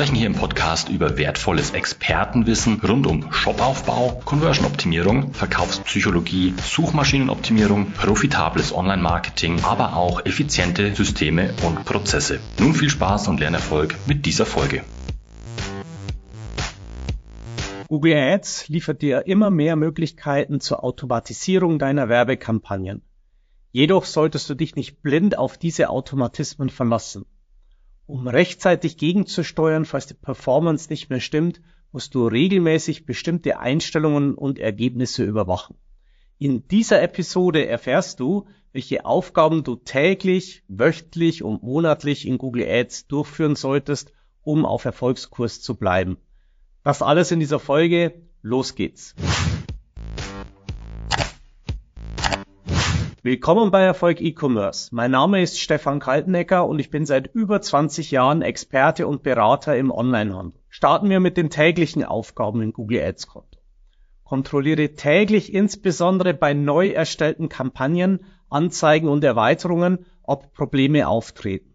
sprechen hier im Podcast über wertvolles Expertenwissen rund um Shopaufbau, Conversion-Optimierung, Verkaufspsychologie, Suchmaschinenoptimierung, profitables Online-Marketing, aber auch effiziente Systeme und Prozesse. Nun viel Spaß und Lernerfolg mit dieser Folge. Google Ads liefert dir immer mehr Möglichkeiten zur Automatisierung deiner Werbekampagnen. Jedoch solltest du dich nicht blind auf diese Automatismen verlassen. Um rechtzeitig gegenzusteuern, falls die Performance nicht mehr stimmt, musst du regelmäßig bestimmte Einstellungen und Ergebnisse überwachen. In dieser Episode erfährst du, welche Aufgaben du täglich, wöchentlich und monatlich in Google Ads durchführen solltest, um auf Erfolgskurs zu bleiben. Das alles in dieser Folge. Los geht's. Willkommen bei Erfolg E-Commerce. Mein Name ist Stefan Kaltenecker und ich bin seit über 20 Jahren Experte und Berater im Onlinehandel. Starten wir mit den täglichen Aufgaben in Google Ads Konto. Kontrolliere täglich insbesondere bei neu erstellten Kampagnen, Anzeigen und Erweiterungen, ob Probleme auftreten.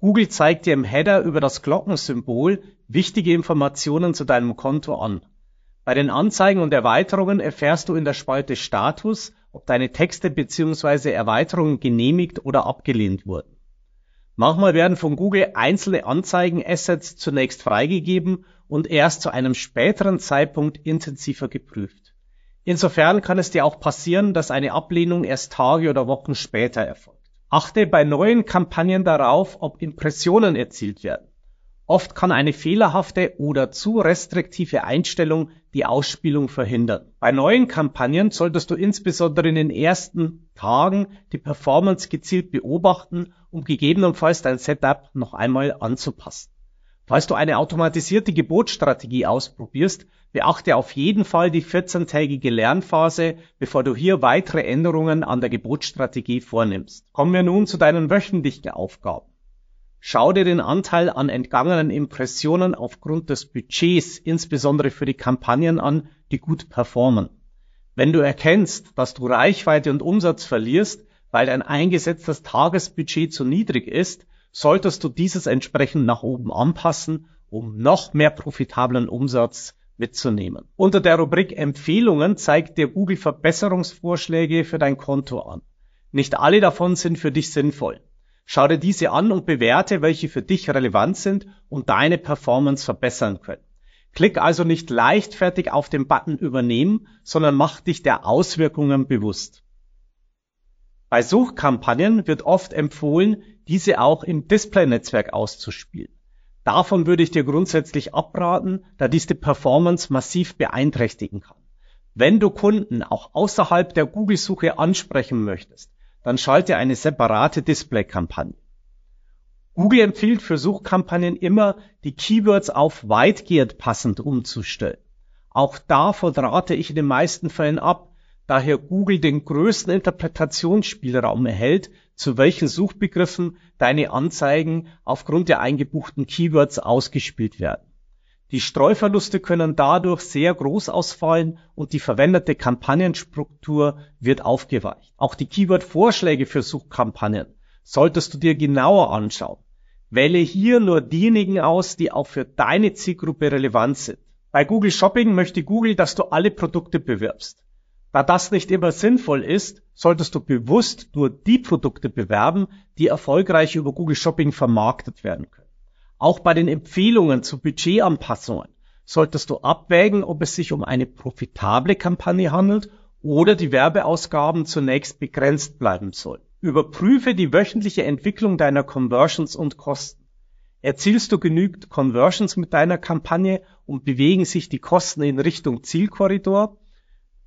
Google zeigt dir im Header über das Glockensymbol wichtige Informationen zu deinem Konto an. Bei den Anzeigen und Erweiterungen erfährst du in der Spalte Status, ob deine Texte bzw. Erweiterungen genehmigt oder abgelehnt wurden. Manchmal werden von Google einzelne Anzeigen-Assets zunächst freigegeben und erst zu einem späteren Zeitpunkt intensiver geprüft. Insofern kann es dir auch passieren, dass eine Ablehnung erst Tage oder Wochen später erfolgt. Achte bei neuen Kampagnen darauf, ob Impressionen erzielt werden. Oft kann eine fehlerhafte oder zu restriktive Einstellung die Ausspielung verhindern. Bei neuen Kampagnen solltest du insbesondere in den ersten Tagen die Performance gezielt beobachten, um gegebenenfalls dein Setup noch einmal anzupassen. Falls du eine automatisierte Gebotsstrategie ausprobierst, beachte auf jeden Fall die 14-tägige Lernphase, bevor du hier weitere Änderungen an der Gebotsstrategie vornimmst. Kommen wir nun zu deinen wöchentlichen Aufgaben. Schau dir den Anteil an entgangenen Impressionen aufgrund des Budgets, insbesondere für die Kampagnen an, die gut performen. Wenn du erkennst, dass du Reichweite und Umsatz verlierst, weil dein eingesetztes Tagesbudget zu niedrig ist, solltest du dieses entsprechend nach oben anpassen, um noch mehr profitablen Umsatz mitzunehmen. Unter der Rubrik Empfehlungen zeigt dir Google Verbesserungsvorschläge für dein Konto an. Nicht alle davon sind für dich sinnvoll. Schau dir diese an und bewerte, welche für dich relevant sind und deine Performance verbessern können. Klick also nicht leichtfertig auf den Button Übernehmen, sondern mach dich der Auswirkungen bewusst. Bei Suchkampagnen wird oft empfohlen, diese auch im Display-Netzwerk auszuspielen. Davon würde ich dir grundsätzlich abraten, da dies die Performance massiv beeinträchtigen kann. Wenn du Kunden auch außerhalb der Google-Suche ansprechen möchtest, dann schalte eine separate Display-Kampagne. Google empfiehlt für Suchkampagnen immer, die Keywords auf weitgehend passend umzustellen. Auch davon rate ich in den meisten Fällen ab, daher Google den größten Interpretationsspielraum erhält, zu welchen Suchbegriffen deine Anzeigen aufgrund der eingebuchten Keywords ausgespielt werden. Die Streuverluste können dadurch sehr groß ausfallen und die verwendete Kampagnenstruktur wird aufgeweicht. Auch die Keyword-Vorschläge für Suchkampagnen solltest du dir genauer anschauen. Wähle hier nur diejenigen aus, die auch für deine Zielgruppe relevant sind. Bei Google Shopping möchte Google, dass du alle Produkte bewirbst. Da das nicht immer sinnvoll ist, solltest du bewusst nur die Produkte bewerben, die erfolgreich über Google Shopping vermarktet werden können. Auch bei den Empfehlungen zu Budgetanpassungen solltest du abwägen, ob es sich um eine profitable Kampagne handelt oder die Werbeausgaben zunächst begrenzt bleiben sollen. Überprüfe die wöchentliche Entwicklung deiner Conversions und Kosten. Erzielst du genügend Conversions mit deiner Kampagne und bewegen sich die Kosten in Richtung Zielkorridor?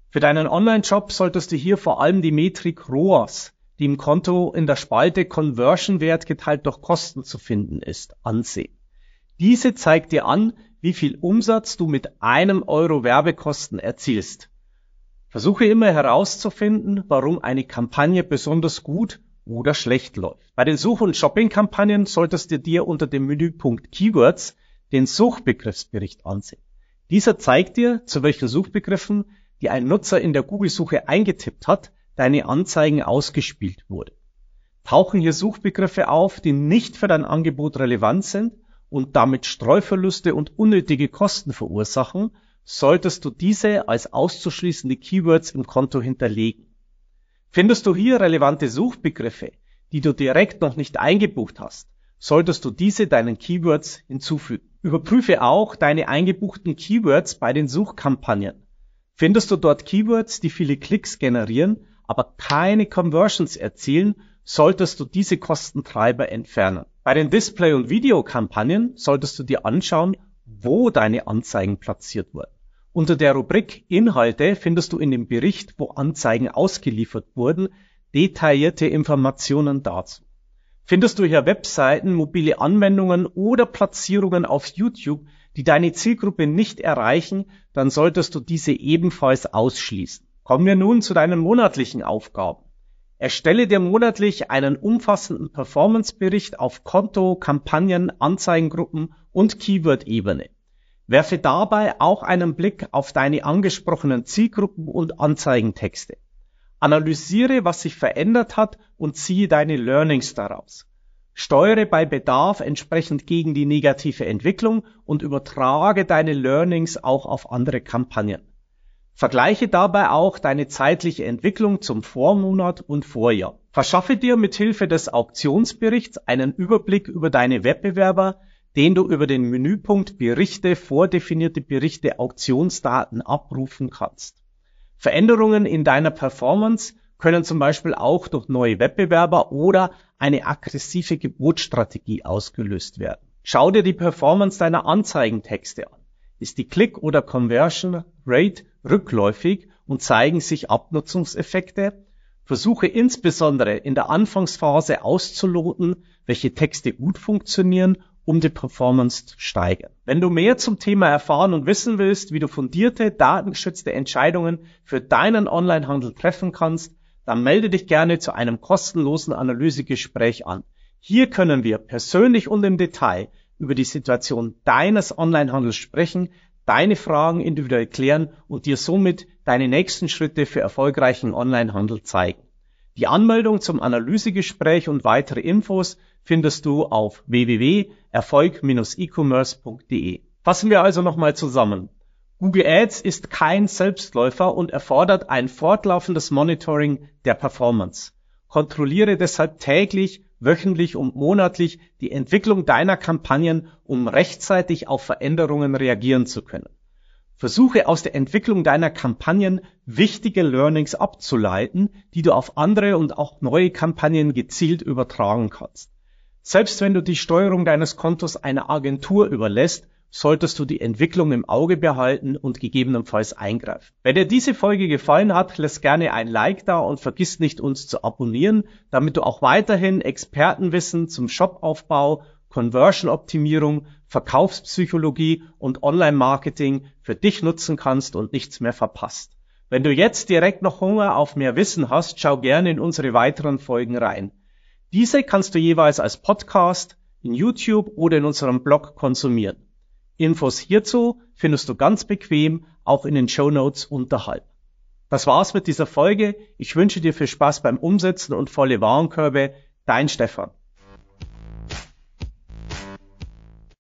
Für deinen Online-Shop solltest du hier vor allem die Metrik ROAS, die im Konto in der Spalte Conversion Wert geteilt durch Kosten zu finden ist, ansehen. Diese zeigt dir an, wie viel Umsatz du mit einem Euro Werbekosten erzielst. Versuche immer herauszufinden, warum eine Kampagne besonders gut oder schlecht läuft. Bei den Such- und Shopping-Kampagnen solltest du dir unter dem Menüpunkt Keywords den Suchbegriffsbericht ansehen. Dieser zeigt dir, zu welchen Suchbegriffen, die ein Nutzer in der Google-Suche eingetippt hat, deine Anzeigen ausgespielt wurde. Tauchen hier Suchbegriffe auf, die nicht für dein Angebot relevant sind und damit Streuverluste und unnötige Kosten verursachen, solltest du diese als auszuschließende Keywords im Konto hinterlegen. Findest du hier relevante Suchbegriffe, die du direkt noch nicht eingebucht hast, solltest du diese deinen Keywords hinzufügen. Überprüfe auch deine eingebuchten Keywords bei den Suchkampagnen. Findest du dort Keywords, die viele Klicks generieren, aber keine Conversions erzielen, solltest du diese Kostentreiber entfernen. Bei den Display- und Videokampagnen solltest du dir anschauen, wo deine Anzeigen platziert wurden. Unter der Rubrik Inhalte findest du in dem Bericht, wo Anzeigen ausgeliefert wurden, detaillierte Informationen dazu. Findest du hier Webseiten, mobile Anwendungen oder Platzierungen auf YouTube, die deine Zielgruppe nicht erreichen, dann solltest du diese ebenfalls ausschließen. Kommen wir nun zu deinen monatlichen Aufgaben. Erstelle dir monatlich einen umfassenden Performance-Bericht auf Konto, Kampagnen, Anzeigengruppen und Keyword-Ebene. Werfe dabei auch einen Blick auf deine angesprochenen Zielgruppen und Anzeigentexte. Analysiere, was sich verändert hat und ziehe deine Learnings daraus. Steuere bei Bedarf entsprechend gegen die negative Entwicklung und übertrage deine Learnings auch auf andere Kampagnen. Vergleiche dabei auch deine zeitliche Entwicklung zum Vormonat und Vorjahr. Verschaffe dir mit Hilfe des Auktionsberichts einen Überblick über deine Wettbewerber, den du über den Menüpunkt Berichte vordefinierte Berichte Auktionsdaten abrufen kannst. Veränderungen in deiner Performance können zum Beispiel auch durch neue Wettbewerber oder eine aggressive Gebotsstrategie ausgelöst werden. Schau dir die Performance deiner Anzeigentexte an. Ist die Click- oder Conversion Rate rückläufig und zeigen sich Abnutzungseffekte? Versuche insbesondere in der Anfangsphase auszuloten, welche Texte gut funktionieren, um die Performance zu steigern. Wenn du mehr zum Thema erfahren und wissen willst, wie du fundierte, datengeschützte Entscheidungen für deinen Onlinehandel treffen kannst, dann melde dich gerne zu einem kostenlosen Analysegespräch an. Hier können wir persönlich und im Detail über die Situation deines Onlinehandels sprechen, deine Fragen individuell klären und dir somit deine nächsten Schritte für erfolgreichen Onlinehandel zeigen. Die Anmeldung zum Analysegespräch und weitere Infos findest du auf www.erfolg-e-commerce.de. Fassen wir also nochmal zusammen. Google Ads ist kein Selbstläufer und erfordert ein fortlaufendes Monitoring der Performance. Kontrolliere deshalb täglich, wöchentlich und monatlich die Entwicklung deiner Kampagnen, um rechtzeitig auf Veränderungen reagieren zu können. Versuche aus der Entwicklung deiner Kampagnen wichtige Learnings abzuleiten, die du auf andere und auch neue Kampagnen gezielt übertragen kannst. Selbst wenn du die Steuerung deines Kontos einer Agentur überlässt, solltest du die Entwicklung im Auge behalten und gegebenenfalls eingreifen. Wenn dir diese Folge gefallen hat, lass gerne ein Like da und vergiss nicht uns zu abonnieren, damit du auch weiterhin Expertenwissen zum Shopaufbau Conversion-Optimierung, Verkaufspsychologie und Online-Marketing für dich nutzen kannst und nichts mehr verpasst. Wenn du jetzt direkt noch Hunger auf mehr Wissen hast, schau gerne in unsere weiteren Folgen rein. Diese kannst du jeweils als Podcast, in YouTube oder in unserem Blog konsumieren. Infos hierzu findest du ganz bequem auch in den Show Notes unterhalb. Das war's mit dieser Folge. Ich wünsche dir viel Spaß beim Umsetzen und volle Warenkörbe. Dein Stefan.